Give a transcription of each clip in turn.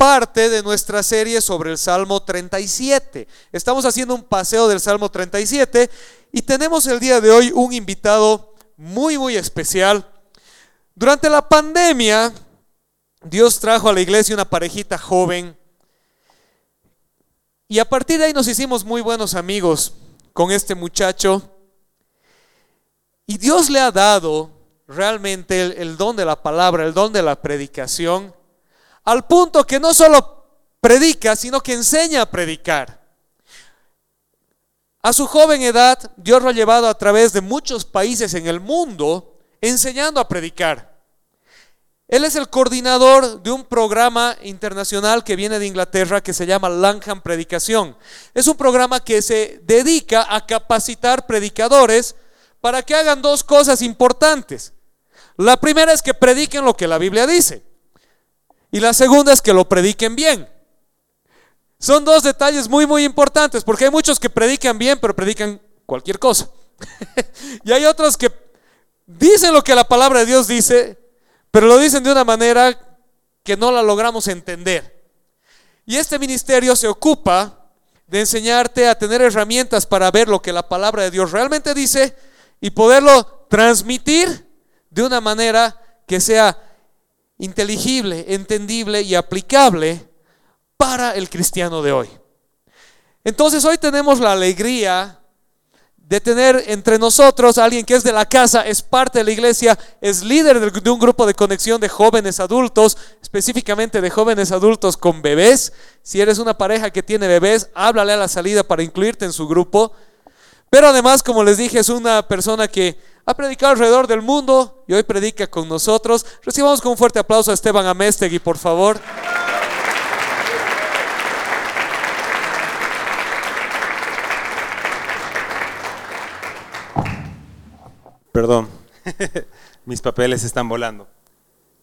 parte de nuestra serie sobre el Salmo 37. Estamos haciendo un paseo del Salmo 37 y tenemos el día de hoy un invitado muy, muy especial. Durante la pandemia, Dios trajo a la iglesia una parejita joven y a partir de ahí nos hicimos muy buenos amigos con este muchacho. Y Dios le ha dado realmente el, el, don de la palabra, el don de la predicación, al punto que no solo predica, sino que enseña a predicar. A su joven edad, Dios lo ha llevado a través de muchos países en el mundo enseñando a predicar. Él es el coordinador de un programa internacional que viene de Inglaterra que se llama Langham Predicación. Es un programa que se dedica a capacitar predicadores para que hagan dos cosas importantes. La primera es que prediquen lo que la Biblia dice. Y la segunda es que lo prediquen bien. Son dos detalles muy, muy importantes, porque hay muchos que predican bien, pero predican cualquier cosa. y hay otros que dicen lo que la palabra de Dios dice, pero lo dicen de una manera que no la logramos entender. Y este ministerio se ocupa de enseñarte a tener herramientas para ver lo que la palabra de Dios realmente dice y poderlo transmitir de una manera que sea inteligible, entendible y aplicable para el cristiano de hoy. Entonces hoy tenemos la alegría de tener entre nosotros a alguien que es de la casa, es parte de la iglesia, es líder de un grupo de conexión de jóvenes adultos, específicamente de jóvenes adultos con bebés. Si eres una pareja que tiene bebés, háblale a la salida para incluirte en su grupo. Pero además, como les dije, es una persona que ha predicado alrededor del mundo y hoy predica con nosotros. Recibamos con un fuerte aplauso a Esteban Amestegui, por favor. Perdón, mis papeles están volando.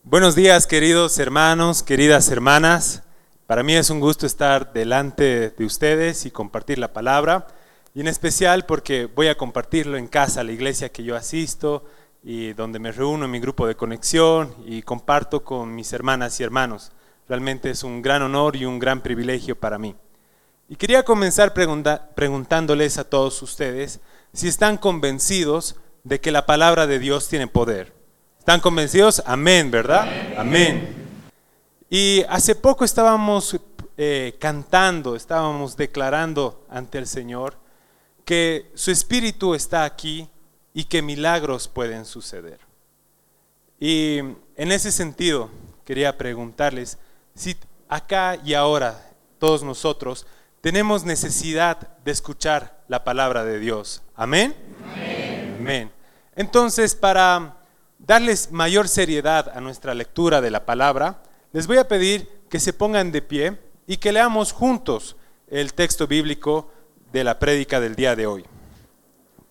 Buenos días, queridos hermanos, queridas hermanas. Para mí es un gusto estar delante de ustedes y compartir la palabra. Y en especial porque voy a compartirlo en casa, la iglesia que yo asisto y donde me reúno en mi grupo de conexión y comparto con mis hermanas y hermanos. Realmente es un gran honor y un gran privilegio para mí. Y quería comenzar preguntándoles a todos ustedes si están convencidos de que la palabra de Dios tiene poder. ¿Están convencidos? Amén, ¿verdad? Amén. Amén. Y hace poco estábamos eh, cantando, estábamos declarando ante el Señor que su espíritu está aquí y que milagros pueden suceder. Y en ese sentido, quería preguntarles si acá y ahora todos nosotros tenemos necesidad de escuchar la palabra de Dios. Amén. Amén. Amén. Entonces, para darles mayor seriedad a nuestra lectura de la palabra, les voy a pedir que se pongan de pie y que leamos juntos el texto bíblico de la prédica del día de hoy.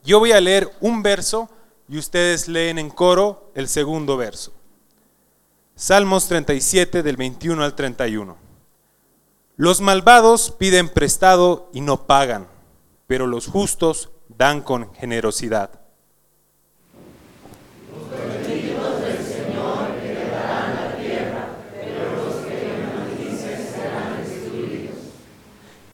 Yo voy a leer un verso y ustedes leen en coro el segundo verso. Salmos 37 del 21 al 31. Los malvados piden prestado y no pagan, pero los justos dan con generosidad.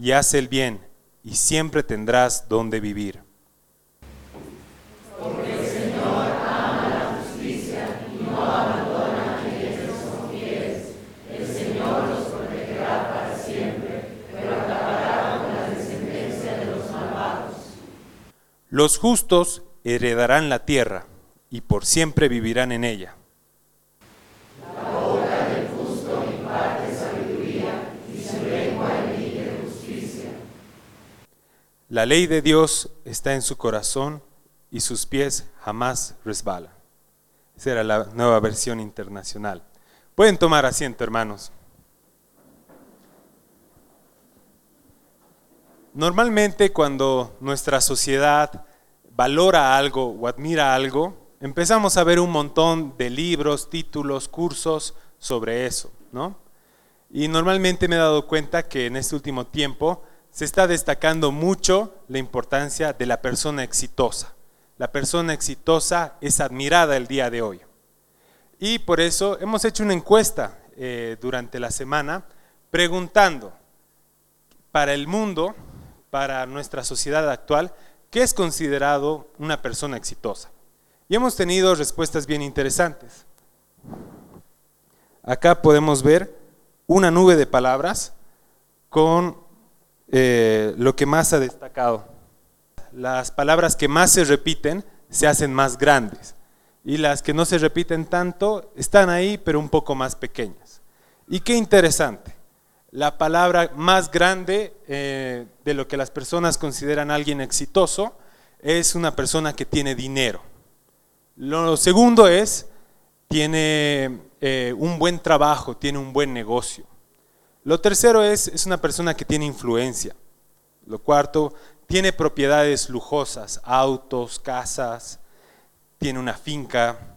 y haz el bien, y siempre tendrás donde vivir. Porque el Señor ama la justicia y no abandona a quienes son fieles. El Señor los protegerá para siempre, pero acabará con la descendencia de los malvados. Los justos heredarán la tierra y por siempre vivirán en ella. La ley de Dios está en su corazón y sus pies jamás resbalan. Esa era la nueva versión internacional. Pueden tomar asiento, hermanos. Normalmente cuando nuestra sociedad valora algo o admira algo, empezamos a ver un montón de libros, títulos, cursos sobre eso, ¿no? Y normalmente me he dado cuenta que en este último tiempo se está destacando mucho la importancia de la persona exitosa. La persona exitosa es admirada el día de hoy. Y por eso hemos hecho una encuesta eh, durante la semana preguntando para el mundo, para nuestra sociedad actual, ¿qué es considerado una persona exitosa? Y hemos tenido respuestas bien interesantes. Acá podemos ver una nube de palabras con eh, lo que más ha destacado. Las palabras que más se repiten se hacen más grandes y las que no se repiten tanto están ahí pero un poco más pequeñas. Y qué interesante, la palabra más grande eh, de lo que las personas consideran alguien exitoso es una persona que tiene dinero. Lo segundo es, tiene eh, un buen trabajo, tiene un buen negocio. Lo tercero es, es una persona que tiene influencia. Lo cuarto, tiene propiedades lujosas, autos, casas, tiene una finca.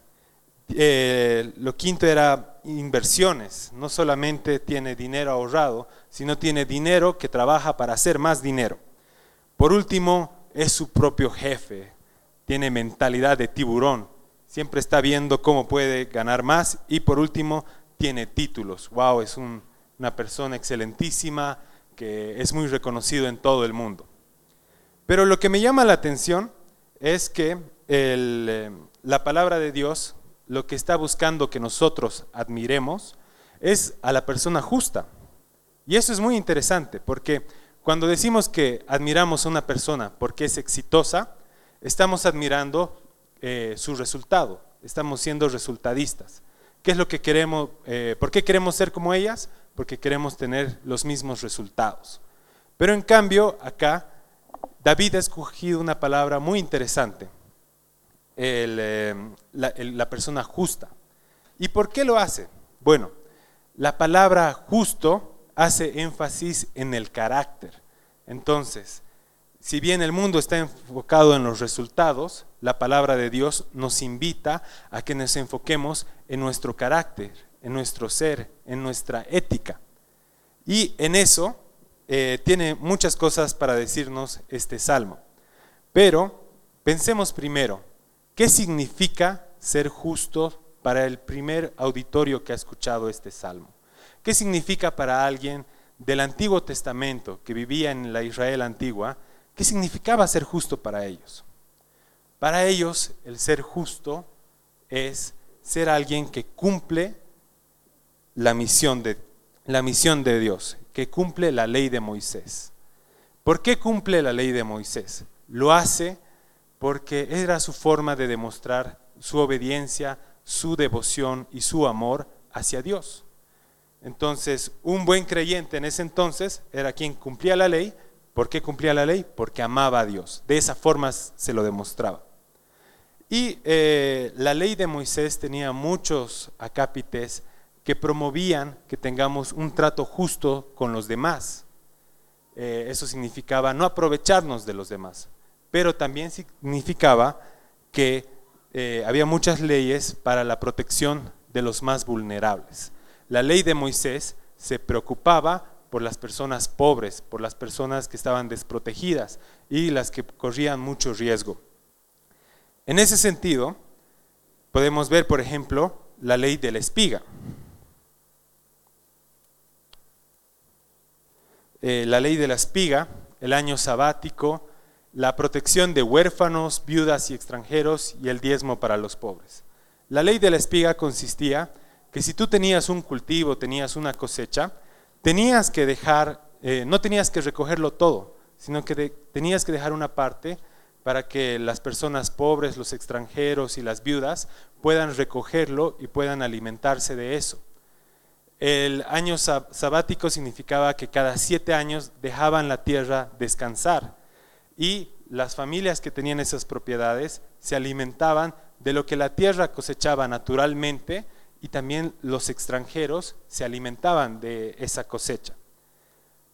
Eh, lo quinto era inversiones. No solamente tiene dinero ahorrado, sino tiene dinero que trabaja para hacer más dinero. Por último, es su propio jefe. Tiene mentalidad de tiburón. Siempre está viendo cómo puede ganar más. Y por último, tiene títulos. Wow, es un una persona excelentísima que es muy reconocido en todo el mundo. Pero lo que me llama la atención es que eh, la palabra de Dios lo que está buscando que nosotros admiremos es a la persona justa. Y eso es muy interesante porque cuando decimos que admiramos a una persona porque es exitosa, estamos admirando eh, su resultado, estamos siendo resultadistas. ¿Qué es lo que queremos? Eh, ¿Por qué queremos ser como ellas? Porque queremos tener los mismos resultados. Pero en cambio, acá, David ha escogido una palabra muy interesante, eh, la, persona justa. ¿Y por qué lo hace? Bueno, la palabra justo hace énfasis en el carácter. Entonces, si bien el mundo está enfocado en los resultados, la palabra de Dios nos invita a que nos enfoquemos en nuestro carácter, en nuestro ser, en nuestra ética. Y en eso eh, tiene muchas cosas para decirnos este salmo. Pero pensemos primero, ¿qué significa ser justo para el primer auditorio que ha escuchado este salmo? ¿Qué significa para alguien del Antiguo Testamento que vivía en la Israel antigua? ¿Qué significaba ser justo para ellos? Para ellos el ser justo es ser alguien que cumple la misión de, la misión de Dios, que cumple la ley de Moisés. ¿Por qué cumple la ley de Moisés? Lo hace porque era su forma de demostrar su obediencia, su devoción y su amor hacia Dios. Entonces, un buen creyente en ese entonces era quien cumplía la ley. ¿Por qué cumplía la ley? Porque amaba a Dios. De esa forma se lo demostraba. Y eh, la ley de Moisés tenía muchos acápites que promovían que tengamos un trato justo con los demás. Eh, eso significaba no aprovecharnos de los demás, pero también significaba que eh, había muchas leyes para la protección de los más vulnerables. La ley de Moisés se preocupaba por las personas pobres, por las personas que estaban desprotegidas y las que corrían mucho riesgo. En ese sentido, podemos ver, por ejemplo, la ley de la espiga. Eh, la ley de la espiga, el año sabático, la protección de huérfanos, viudas y extranjeros y el diezmo para los pobres. La ley de la espiga consistía que si tú tenías un cultivo, tenías una cosecha, tenías que dejar, eh, no tenías que recogerlo todo, sino que tenías que dejar una parte para que las personas pobres, los extranjeros y las viudas puedan recogerlo y puedan alimentarse de eso. El año sabático significaba que cada siete años dejaban la tierra descansar y las familias que tenían esas propiedades se alimentaban de lo que la tierra cosechaba naturalmente y también los extranjeros se alimentaban de esa cosecha.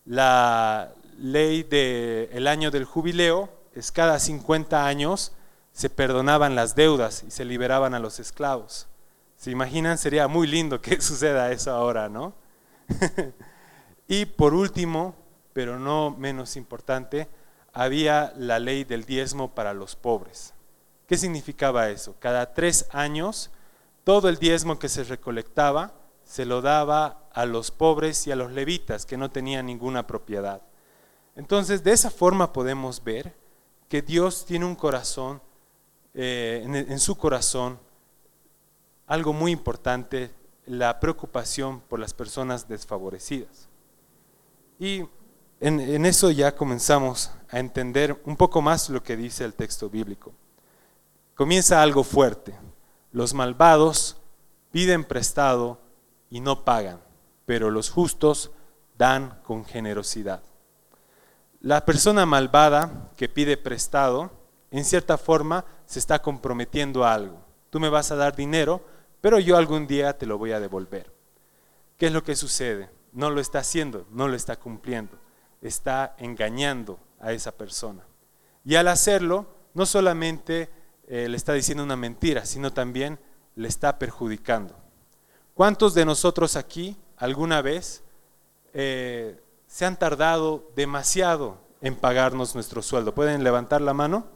La ley del año del jubileo es cada 50 años se perdonaban las deudas y se liberaban a los esclavos. ¿Se imaginan? Sería muy lindo que suceda eso ahora, ¿no? y por último, pero no menos importante, había la ley del diezmo para los pobres. ¿Qué significaba eso? Cada tres años, todo el diezmo que se recolectaba se lo daba a los pobres y a los levitas que no tenían ninguna propiedad. Entonces, de esa forma podemos ver que Dios tiene un corazón, eh, en, su corazón, algo muy importante, la preocupación por las personas desfavorecidas. Y en, eso ya comenzamos a entender un poco más lo que dice el texto bíblico. Comienza algo fuerte. Los malvados piden prestado y no pagan, pero los justos dan con generosidad. La persona malvada que pide prestado, en cierta forma, se está comprometiendo a algo. Tú me vas a dar dinero, pero yo algún día te lo voy a devolver. ¿Qué es lo que sucede? No lo está haciendo, no lo está cumpliendo. Está engañando a esa persona. Y al hacerlo, no solamente eh, le está diciendo una mentira, sino también le está perjudicando. ¿Cuántos de nosotros aquí alguna vez eh, se han tardado demasiado en pagarnos nuestro sueldo. ¿Pueden levantar la mano?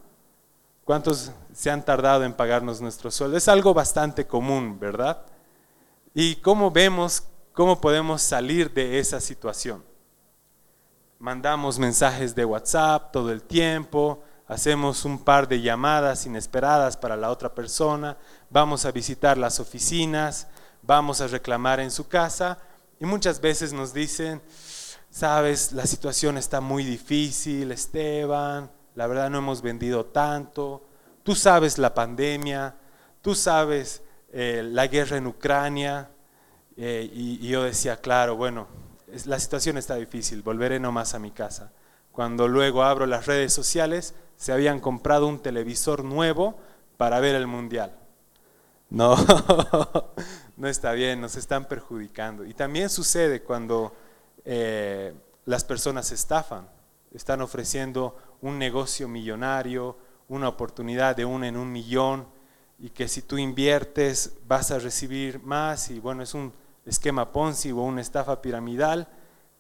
¿Cuántos se han tardado en pagarnos nuestro sueldo? Es algo bastante común, ¿verdad? ¿Y cómo vemos cómo podemos salir de esa situación? Mandamos mensajes de WhatsApp todo el tiempo, hacemos un par de llamadas inesperadas para la otra persona, vamos a visitar las oficinas, vamos a reclamar en su casa y muchas veces nos dicen, sabes, la situación está muy difícil, Esteban, la verdad no hemos vendido tanto, tú sabes la pandemia, tú sabes eh, la guerra en Ucrania, eh, y, yo decía, claro, bueno, la situación está difícil, volveré nomás a mi casa. Cuando luego abro las redes sociales, se habían comprado un televisor nuevo para ver el mundial. No, no está bien, nos están perjudicando. Y también sucede cuando eh, las personas estafan, están ofreciendo un negocio millonario, una oportunidad de uno en un millón y que si tú inviertes vas a recibir más y bueno, es un esquema Ponzi o una estafa piramidal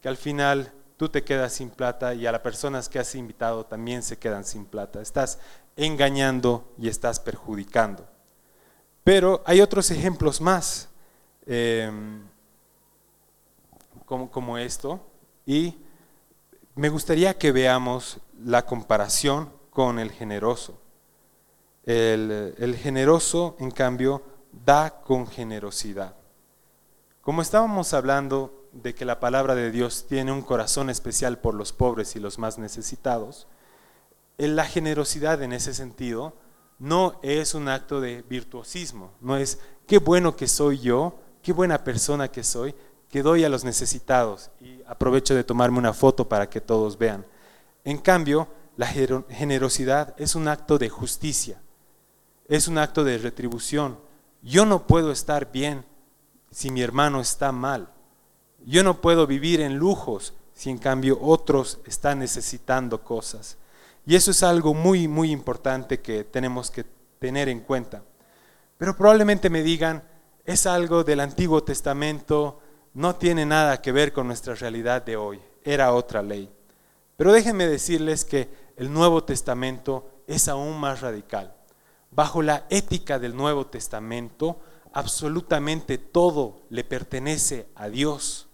que al final tú te quedas sin plata y a las personas que has invitado también se quedan sin plata. Estás engañando y estás perjudicando. Pero hay otros ejemplos más. Eh, como, esto y me gustaría que veamos la comparación con el generoso. El, generoso, en cambio, da con generosidad. Como estábamos hablando de que la palabra de Dios tiene un corazón especial por los pobres y los más necesitados, la generosidad en ese sentido no es un acto de virtuosismo, no es qué bueno que soy yo, qué buena persona que soy, que doy a los necesitados y aprovecho de tomarme una foto para que todos vean. En cambio, la generosidad es un acto de justicia, es un acto de retribución. Yo no puedo estar bien si mi hermano está mal. Yo no puedo vivir en lujos si en cambio otros están necesitando cosas. Y eso es algo muy, muy importante que tenemos que tener en cuenta. Pero probablemente me digan, es algo del Antiguo Testamento, no tiene nada que ver con nuestra realidad de hoy, era otra ley. Pero déjenme decirles que el Nuevo Testamento es aún más radical. Bajo la ética del Nuevo Testamento, absolutamente todo le pertenece a Dios.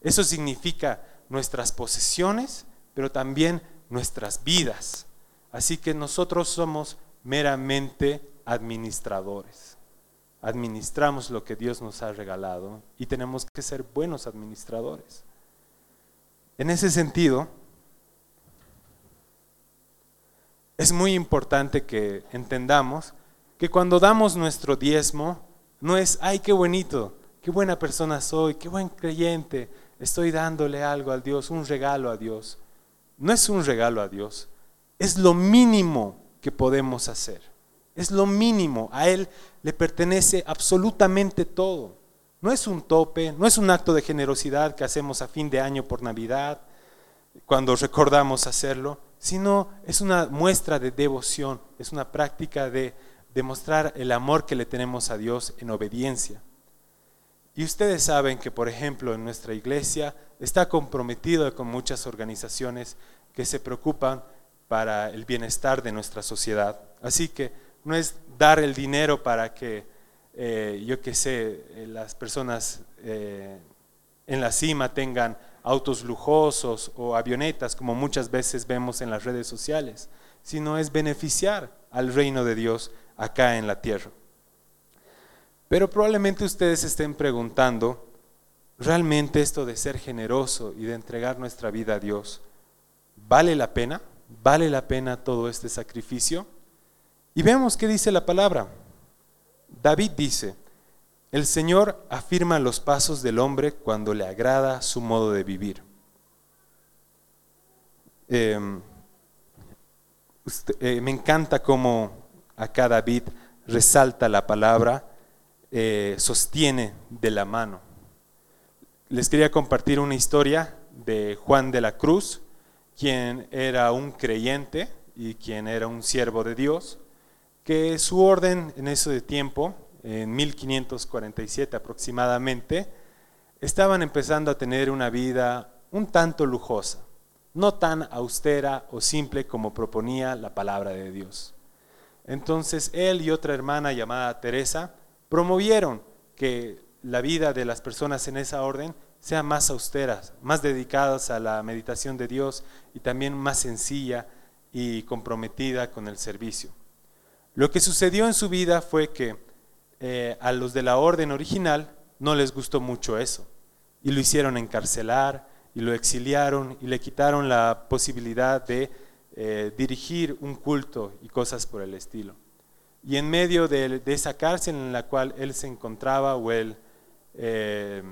Eso significa nuestras posesiones, pero también nuestras vidas. Así que nosotros somos meramente administradores administramos lo que Dios nos ha regalado y tenemos que ser buenos administradores. En ese sentido, es muy importante que entendamos que cuando damos nuestro diezmo, no es, ay, qué bonito, qué buena persona soy, qué buen creyente, estoy dándole algo a Dios, un regalo a Dios. No es un regalo a Dios, es lo mínimo que podemos hacer. Es lo mínimo, a Él le pertenece absolutamente todo. No es un tope, no es un acto de generosidad que hacemos a fin de año por Navidad, cuando recordamos hacerlo, sino es una muestra de devoción, es una práctica de demostrar el amor que le tenemos a Dios en obediencia. Y ustedes saben que, por ejemplo, en nuestra iglesia está comprometido con muchas organizaciones que se preocupan para el bienestar de nuestra sociedad. Así que no es dar el dinero para que, eh, yo qué sé, eh, las personas eh, en la cima tengan autos lujosos o avionetas, como muchas veces vemos en las redes sociales, sino es beneficiar al reino de Dios acá en la tierra. Pero probablemente ustedes estén preguntando, ¿realmente esto de ser generoso y de entregar nuestra vida a Dios, vale la pena? ¿Vale la pena todo este sacrificio? Y vemos qué dice la palabra. David dice, el Señor afirma los pasos del hombre cuando le agrada su modo de vivir. Em, eh, me encanta cómo acá David resalta la palabra, eh, sostiene de la mano. Les quería compartir una historia de Juan de la Cruz, quien era un creyente y quien era un siervo de Dios, que su orden en ese tiempo, en 1547 aproximadamente, estaban empezando a tener una vida un tanto lujosa, no tan austera o simple como proponía la palabra de Dios. Entonces él y otra hermana llamada Teresa promovieron que la vida de las personas en esa orden sea más austeras, más dedicadas a la meditación de Dios y también más sencilla y comprometida con el servicio. Lo que sucedió en su vida fue que eh, a los de la orden original no les gustó mucho eso y lo hicieron encarcelar y lo exiliaron y le quitaron la posibilidad de eh, dirigir un culto y cosas por el estilo. Y en medio de, esa cárcel en la cual él se encontraba eh,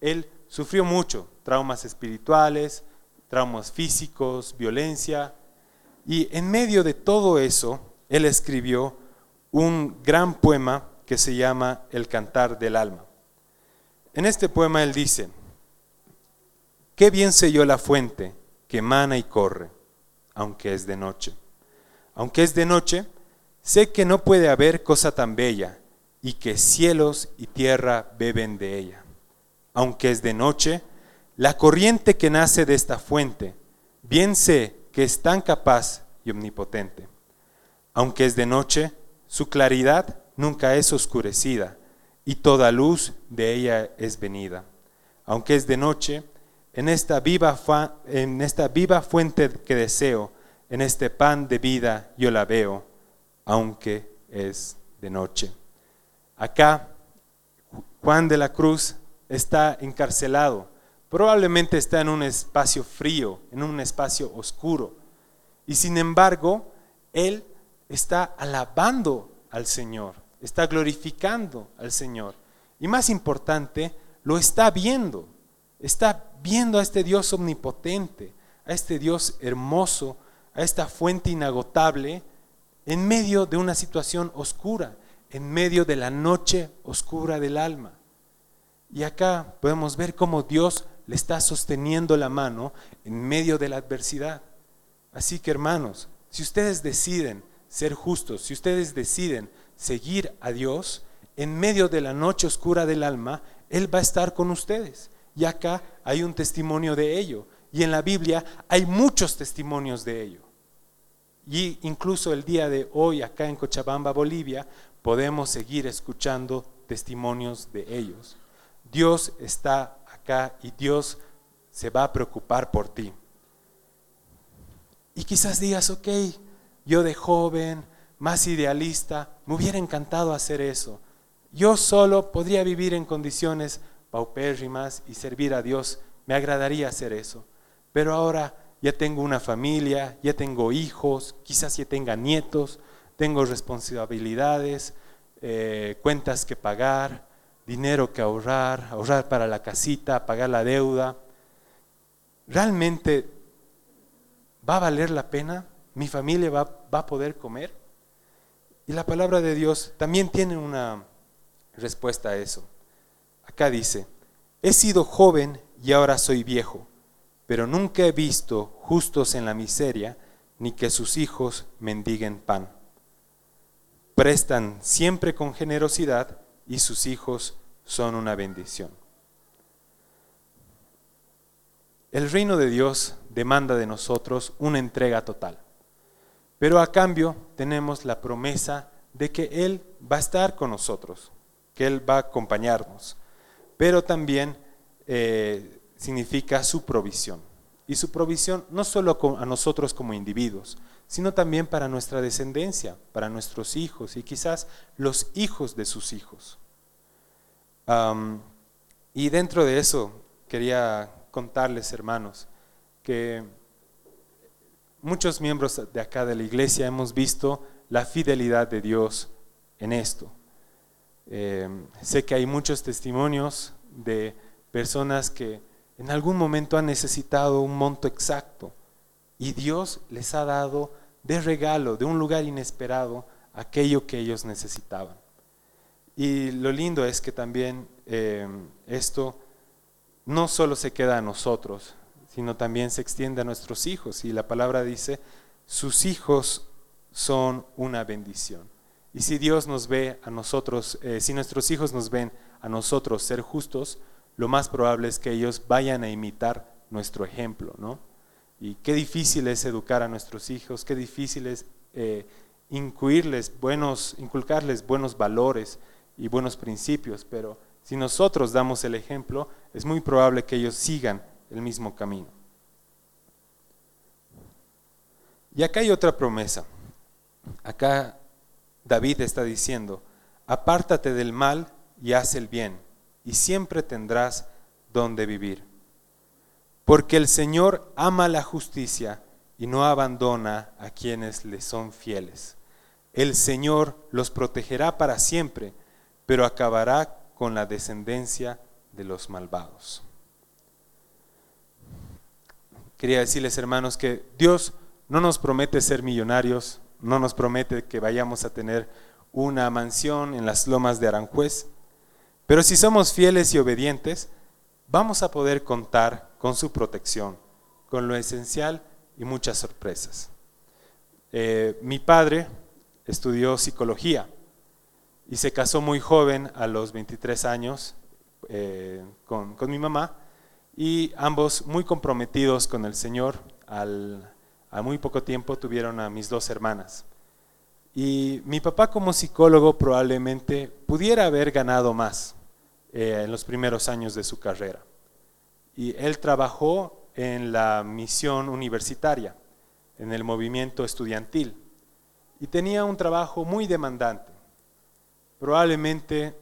él sufrió mucho, traumas espirituales, traumas físicos, violencia, y en medio de todo eso, él escribió un gran poema que se llama El Cantar del Alma. En este poema él dice, qué bien yo la fuente que emana y corre, aunque es de noche. Aunque es de noche, sé que no puede haber cosa tan bella y que cielos y tierra beben de ella aunque es de noche, la corriente que nace de esta fuente, bien sé que es tan capaz y omnipotente. Aunque es de noche, su claridad nunca es oscurecida, y toda luz de ella es venida. Aunque es de noche, en esta viva, en esta viva fuente que deseo, en este pan de vida yo la veo, aunque es de noche. Acá, Juan de la Cruz está encarcelado, probablemente está en un espacio frío, en un espacio oscuro. Y sin embargo, él está alabando al Señor, está glorificando al Señor. Y más importante, lo está viendo, está viendo a este Dios omnipotente, a este Dios hermoso, a esta fuente inagotable, en medio de una situación oscura, en medio de la noche oscura del alma. Y acá podemos ver cómo Dios le está sosteniendo la mano en medio de la adversidad. Así que hermanos, si ustedes deciden ser justos, si ustedes deciden seguir a Dios, en medio de la noche oscura del alma, Él va a estar con ustedes. Y acá hay un testimonio de ello. Y en la Biblia hay muchos testimonios de ello. Y incluso el día de hoy, acá en Cochabamba, Bolivia, podemos seguir escuchando testimonios de ellos. Dios está acá y Dios se va a preocupar por ti. Y quizás digas, ok, yo de joven, más idealista, me hubiera encantado hacer eso. Yo solo podría vivir en condiciones paupérrimas y servir a Dios. Me agradaría hacer eso. Pero ahora ya tengo una familia, ya tengo hijos, quizás ya tenga nietos, tengo responsabilidades, eh, cuentas que pagar, dinero que ahorrar, ahorrar para la casita, pagar la deuda. ¿Realmente va a valer la pena? ¿Mi familia va, va a poder comer? Y la palabra de Dios también tiene una respuesta a eso. Acá dice, he sido joven y ahora soy viejo, pero nunca he visto justos en la miseria, ni que sus hijos mendiguen pan. Prestan siempre con generosidad y sus hijos son una bendición. El reino de Dios demanda de nosotros una entrega total, pero a cambio tenemos la promesa de que Él va a estar con nosotros, que Él va a acompañarnos, pero también eh, significa su provisión. Y su provisión no solo a nosotros como individuos, sino también para nuestra descendencia, para nuestros hijos y quizás los hijos de sus hijos. y dentro de eso quería contarles, hermanos, que muchos miembros de acá de la iglesia hemos visto la fidelidad de Dios en esto. Eh, sé que hay muchos testimonios de personas que en algún momento han necesitado un monto exacto y Dios les ha dado de regalo, de un lugar inesperado, aquello que ellos necesitaban. Y lo lindo es que también eh, esto no solo se queda a nosotros, sino también se extiende a nuestros hijos. Y la palabra dice, sus hijos son una bendición. Y si Dios nos ve a nosotros, eh, si nuestros hijos nos ven a nosotros ser justos, lo más probable es que ellos vayan a imitar nuestro ejemplo, ¿no? Y qué difícil es educar a nuestros hijos, qué difícil es eh, buenos, inculcarles buenos valores y buenos principios, pero si nosotros damos el ejemplo, es muy probable que ellos sigan el mismo camino. Y acá hay otra promesa. Acá David está diciendo, apártate del mal y haz el bien y siempre tendrás donde vivir. Porque el Señor ama la justicia y no abandona a quienes le son fieles. El Señor los protegerá para siempre, pero acabará con la descendencia de los malvados. Quería decirles, hermanos, que Dios no nos promete ser millonarios, no nos promete que vayamos a tener una mansión en las lomas de Aranjuez, pero si somos fieles y obedientes, vamos a poder contar con su protección, con lo esencial y muchas sorpresas. Eh, mi padre estudió psicología y se casó muy joven, a los 23 años, eh, con, mi mamá, y ambos muy comprometidos con el Señor. a muy poco tiempo tuvieron a mis dos hermanas. Y mi papá como psicólogo probablemente pudiera haber ganado más, eh, en los primeros años de su carrera. Y él trabajó en la misión universitaria, en el movimiento estudiantil, y tenía un trabajo muy demandante. Probablemente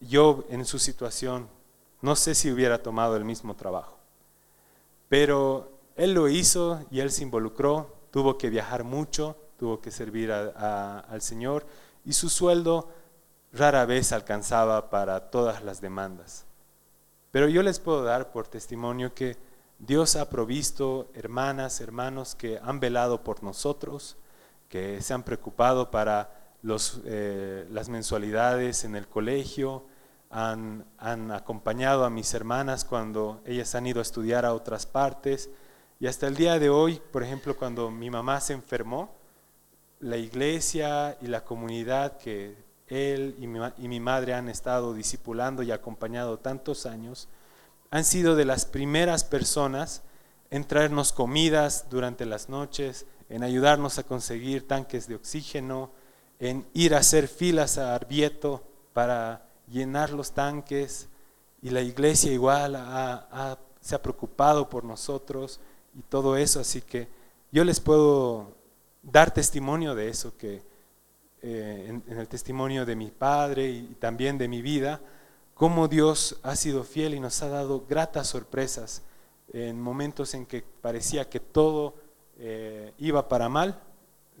yo en su situación no sé si hubiera tomado el mismo trabajo, pero él lo hizo y él se involucró, tuvo que viajar mucho, tuvo que servir al Señor y su sueldo rara vez alcanzaba para todas las demandas. Pero yo les puedo dar por testimonio que Dios ha provisto hermanas, hermanos que han velado por nosotros, que se han preocupado para eh, las mensualidades en el colegio, han, acompañado a mis hermanas cuando ellas han ido a estudiar a otras partes. Y hasta el día de hoy, por ejemplo, cuando mi mamá se enfermó, la iglesia y la comunidad que él y mi, madre han estado discipulando y acompañado tantos años, han sido de las primeras personas en traernos comidas durante las noches, en ayudarnos a conseguir tanques de oxígeno, en ir a hacer filas a Arbieto para llenar los tanques. Y la iglesia igual se ha preocupado por nosotros y todo eso. Así que yo les puedo dar testimonio de eso, que eh, en, el testimonio de mi padre y también de mi vida, cómo Dios ha sido fiel y nos ha dado gratas sorpresas en momentos en que parecía que todo eh, iba para mal,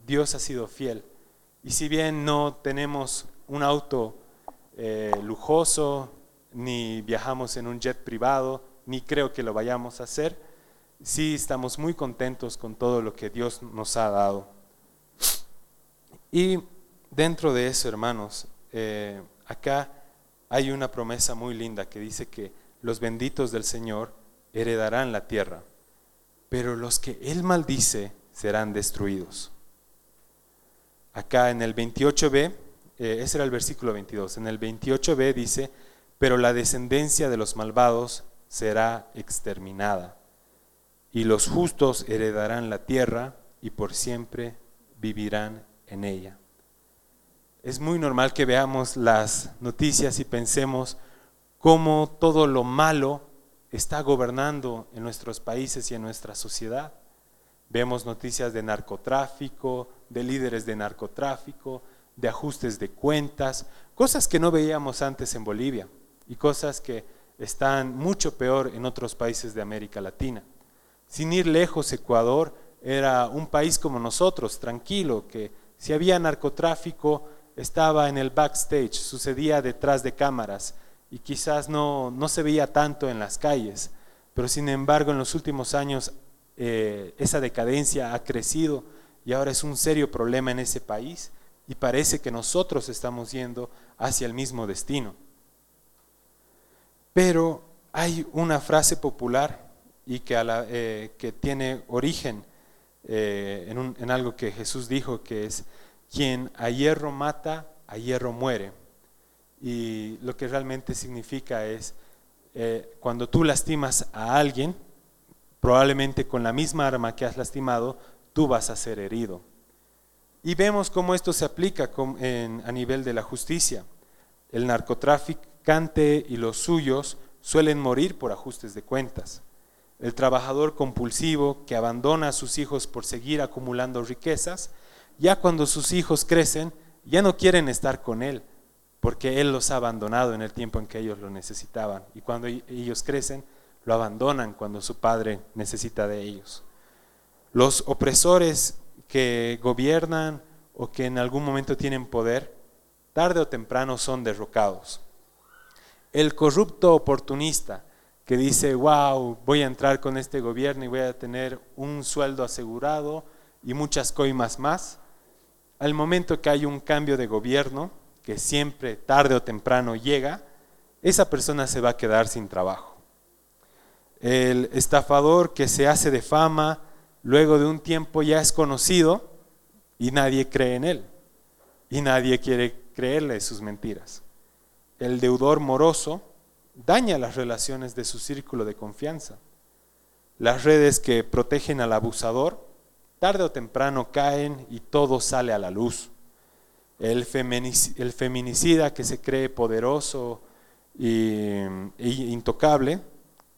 Dios ha sido fiel. Y si bien no tenemos un auto eh, lujoso, ni viajamos en un jet privado, ni creo que lo vayamos a hacer, sí estamos muy contentos con todo lo que Dios nos ha dado. Y dentro de eso, hermanos, eh, acá hay una promesa muy linda que dice que los benditos del Señor heredarán la tierra, pero los que Él maldice serán destruidos. Acá en el 28b, eh, ese era el versículo 22, en el 28b dice, pero la descendencia de los malvados será exterminada, y los justos heredarán la tierra y por siempre vivirán en ella. Es muy normal que veamos las noticias y pensemos cómo todo lo malo está gobernando en nuestros países y en nuestra sociedad. Vemos noticias de narcotráfico, de líderes de narcotráfico, de ajustes de cuentas, cosas que no veíamos antes en Bolivia y cosas que están mucho peor en otros países de América Latina. Sin ir lejos, Ecuador era un país como nosotros, tranquilo, que si había narcotráfico estaba en el backstage, sucedía detrás de cámaras y quizás no, no se veía tanto en las calles, pero sin embargo en los últimos años eh, esa decadencia ha crecido y ahora es un serio problema en ese país y parece que nosotros estamos yendo hacia el mismo destino. Pero hay una frase popular y que, eh, tiene origen eh, en, en algo que Jesús dijo, que es, quien a hierro mata, a hierro muere. Y lo que realmente significa es, eh, cuando tú lastimas a alguien, probablemente con la misma arma que has lastimado, tú vas a ser herido. Y vemos cómo esto se aplica a nivel de la justicia. El narcotraficante y los suyos suelen morir por ajustes de cuentas. El trabajador compulsivo que abandona a sus hijos por seguir acumulando riquezas, ya cuando sus hijos crecen, ya no quieren estar con él, porque Él los ha abandonado en el tiempo en que ellos lo necesitaban. Y cuando ellos crecen, lo abandonan cuando su padre necesita de ellos. Los opresores que gobiernan o que en algún momento tienen poder, tarde o temprano son derrocados. El corrupto oportunista que dice, wow, voy a entrar con este gobierno y voy a tener un sueldo asegurado y muchas coimas más, al momento que hay un cambio de gobierno, que siempre tarde o temprano llega, esa persona se va a quedar sin trabajo. El estafador que se hace de fama, luego de un tiempo ya es conocido y nadie cree en él. Y nadie quiere creerle sus mentiras. El deudor moroso daña las relaciones de su círculo de confianza. Las redes que protegen al abusador, tarde o temprano caen y todo sale a la luz el, feminicida que se cree poderoso e intocable,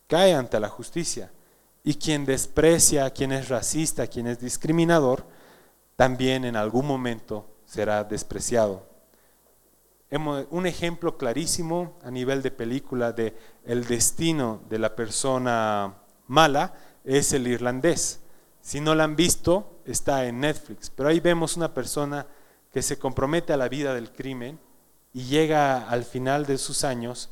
cae ante la justicia. Y quien desprecia, quien es racista, quien es discriminador, también en algún momento será despreciado. Un ejemplo clarísimo a nivel de película de el destino de la persona mala es el irlandés. Si no la han visto, está en Netflix. Pero ahí vemos una persona que se compromete a la vida del crimen y llega al final de sus años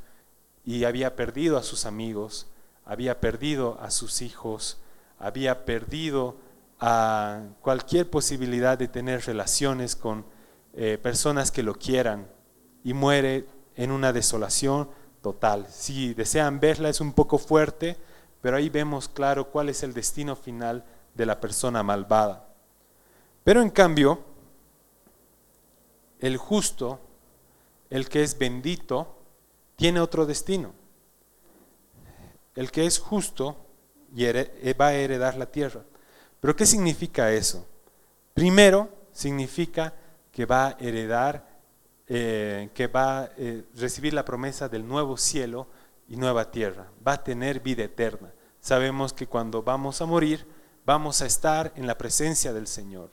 y había perdido a sus amigos, había perdido a sus hijos, había perdido a cualquier posibilidad de tener relaciones con eh, personas que lo quieran y muere en una desolación total. Si desean verla es un poco fuerte, pero ahí vemos claro cuál es el destino final de la persona malvada. Pero en cambio, el justo, el que es bendito, tiene otro destino. El que es justo eh, va a heredar la tierra. Pero ¿qué significa eso? Primero, significa que va a heredar, eh, que va a eh, recibir la promesa del nuevo cielo y nueva tierra. Va a tener vida eterna. Sabemos que cuando vamos a morir, vamos a estar en la presencia del Señor.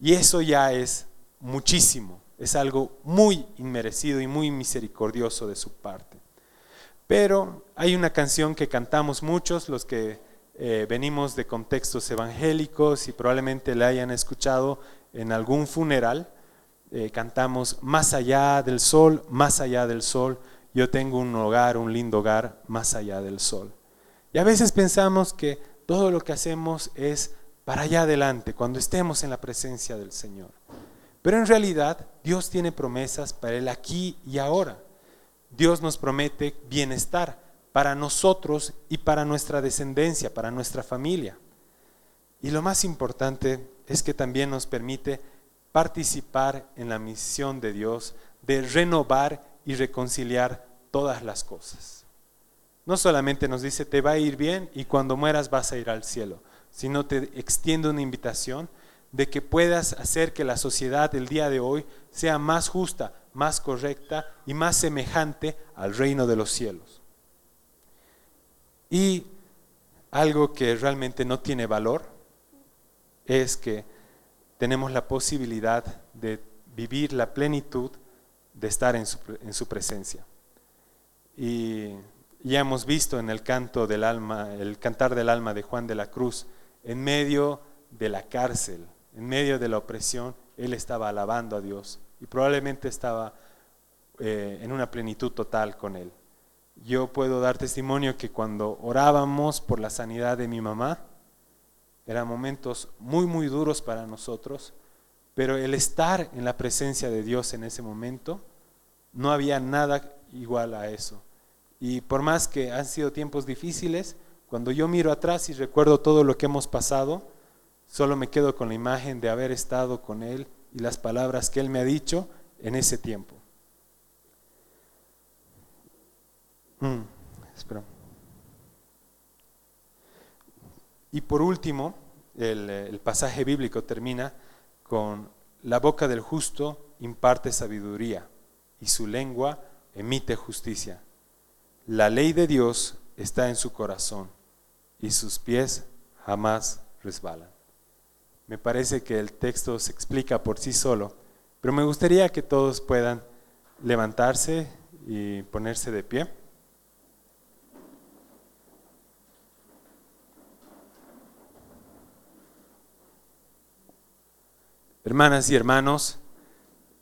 Y eso ya es muchísimo. Es algo muy inmerecido y muy misericordioso de su parte. Pero hay una canción que cantamos muchos, los que eh, venimos de contextos evangélicos y probablemente la hayan escuchado en algún funeral. Eh, cantamos Más allá del sol, más allá del sol, yo tengo un hogar, un lindo hogar, más allá del sol. Y a veces pensamos que todo lo que hacemos es para allá adelante, cuando estemos en la presencia del Señor. Pero en realidad Dios tiene promesas para el aquí y ahora. Dios nos promete bienestar para nosotros y para nuestra descendencia, para nuestra familia. Y lo más importante es que también nos permite participar en la misión de Dios de renovar y reconciliar todas las cosas. No solamente nos dice te va a ir bien y cuando mueras vas a ir al cielo, sino te extiende una invitación de que puedas hacer que la sociedad del día de hoy sea más justa, más correcta y más semejante al reino de los cielos. Y algo que realmente no tiene valor es que tenemos la posibilidad de vivir la plenitud de estar en su, presencia. Y ya hemos visto en el canto del alma, el cantar del alma de Juan de la Cruz, en medio de la cárcel, en medio de la opresión, él estaba alabando a Dios y probablemente estaba eh, en una plenitud total con él. Yo puedo dar testimonio que cuando orábamos por la sanidad de mi mamá, eran momentos muy, muy duros para nosotros, pero el estar en la presencia de Dios en ese momento, no había nada igual a eso. Y por más que han sido tiempos difíciles, cuando yo miro atrás y recuerdo todo lo que hemos pasado, solo me quedo con la imagen de haber estado con Él y las palabras que Él me ha dicho en ese tiempo. Mm, y por último, el, pasaje bíblico termina con la boca del justo imparte sabiduría y su lengua emite justicia. La ley de Dios está en su corazón y sus pies jamás resbalan. Me parece que el texto se explica por sí solo, pero me gustaría que todos puedan levantarse y ponerse de pie. Hermanas y hermanos,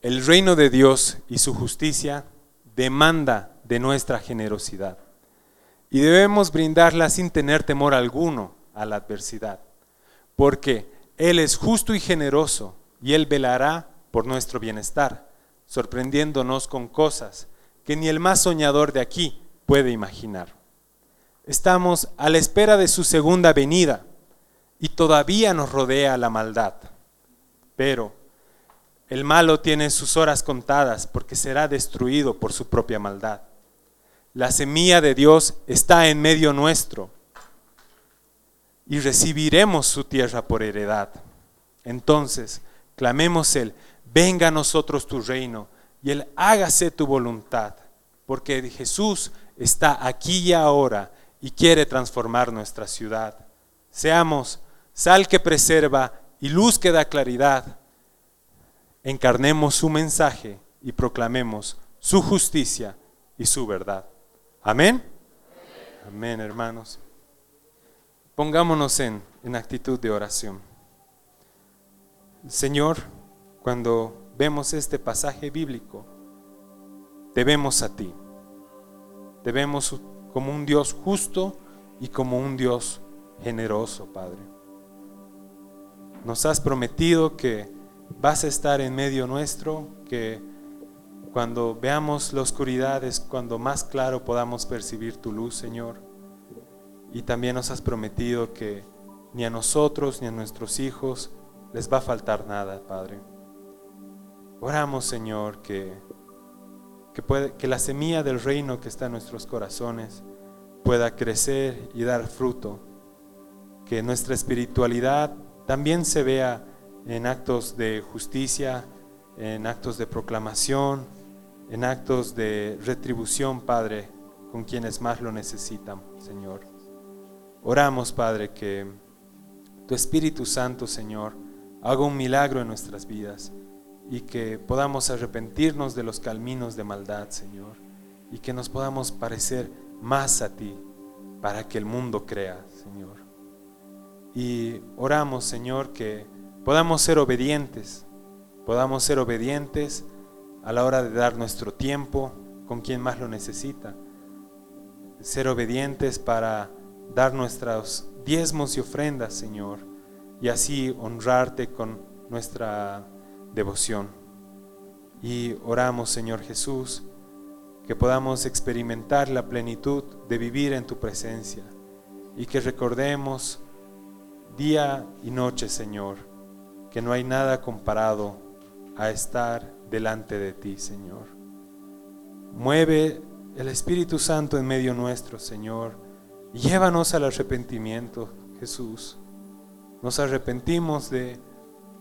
el reino de Dios y su justicia demanda de nuestra generosidad y debemos brindarla sin tener temor alguno a la adversidad, porque Él es justo y generoso y Él velará por nuestro bienestar, sorprendiéndonos con cosas que ni el más soñador de aquí puede imaginar. Estamos a la espera de su segunda venida y todavía nos rodea la maldad. Pero el malo tiene sus horas contadas porque será destruido por su propia maldad. La semilla de Dios está en medio nuestro y recibiremos su tierra por heredad. Entonces, clamemos Él, venga a nosotros tu reino y Él hágase tu voluntad, porque Jesús está aquí y ahora y quiere transformar nuestra ciudad. Seamos sal que preserva y luz que da claridad, encarnemos su mensaje y proclamemos su justicia y su verdad. Amén. Amén, hermanos. Pongámonos en, en actitud de oración. Señor, cuando vemos este pasaje bíblico, te vemos a ti. Te vemos como un Dios justo y como un Dios generoso, Padre. Nos has prometido que vas a estar en medio nuestro, que cuando veamos la oscuridad es cuando más claro podamos percibir tu luz, Señor. Y también nos has prometido que ni a nosotros ni a nuestros hijos les va a faltar nada, Padre. Oramos, Señor, que, que, puede, que la semilla del reino que está en nuestros corazones pueda crecer y dar fruto. Que nuestra espiritualidad también se vea en actos de justicia, en actos de proclamación, en actos de retribución, Padre, con quienes más lo necesitan, Señor. Oramos, Padre, que tu Espíritu Santo, Señor, haga un milagro en nuestras vidas y que podamos arrepentirnos de los caminos de maldad, Señor, y que nos podamos parecer más a ti para que el mundo crea, Señor. Y oramos, Señor, que podamos ser obedientes, podamos ser obedientes a la hora de dar nuestro tiempo con quien más lo necesita, ser obedientes para dar nuestros diezmos y ofrendas, Señor, y así honrarte con nuestra devoción. Y oramos, Señor Jesús, que podamos experimentar la plenitud de vivir en tu presencia y que recordemos día y noche, Señor, que no hay nada comparado a estar delante de ti, Señor. Mueve el Espíritu Santo en medio nuestro, Señor, llévanos al arrepentimiento, Jesús. Nos arrepentimos de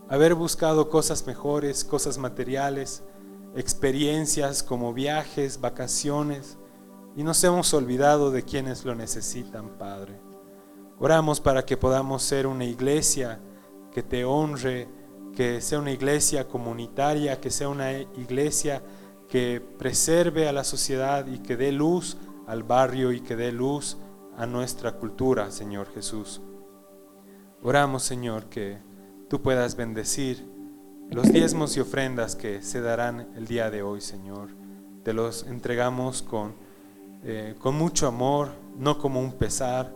haber buscado cosas mejores, cosas materiales, experiencias como viajes, vacaciones, y nos hemos olvidado de quienes lo necesitan, Padre. Oramos para que podamos ser una iglesia que te honre, que sea una iglesia comunitaria, que sea una iglesia que preserve a la sociedad y que dé luz al barrio y que dé luz a nuestra cultura, Señor Jesús. Oramos, Señor, que tú puedas bendecir los diezmos y ofrendas que se darán el día de hoy, Señor, te los entregamos con, eh, con mucho amor, no como un pesar,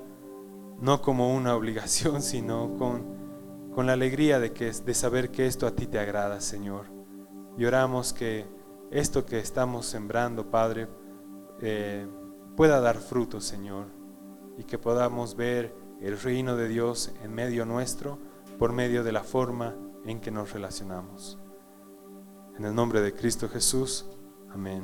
no como una obligación, sino con, con la alegría de, que, de saber que esto a ti te agrada, Señor. Y oramos que esto que estamos sembrando, Padre, eh, pueda dar fruto, Señor, y que podamos ver el reino de Dios en medio nuestro por medio de la forma en que nos relacionamos. En el nombre de Cristo Jesús, amén.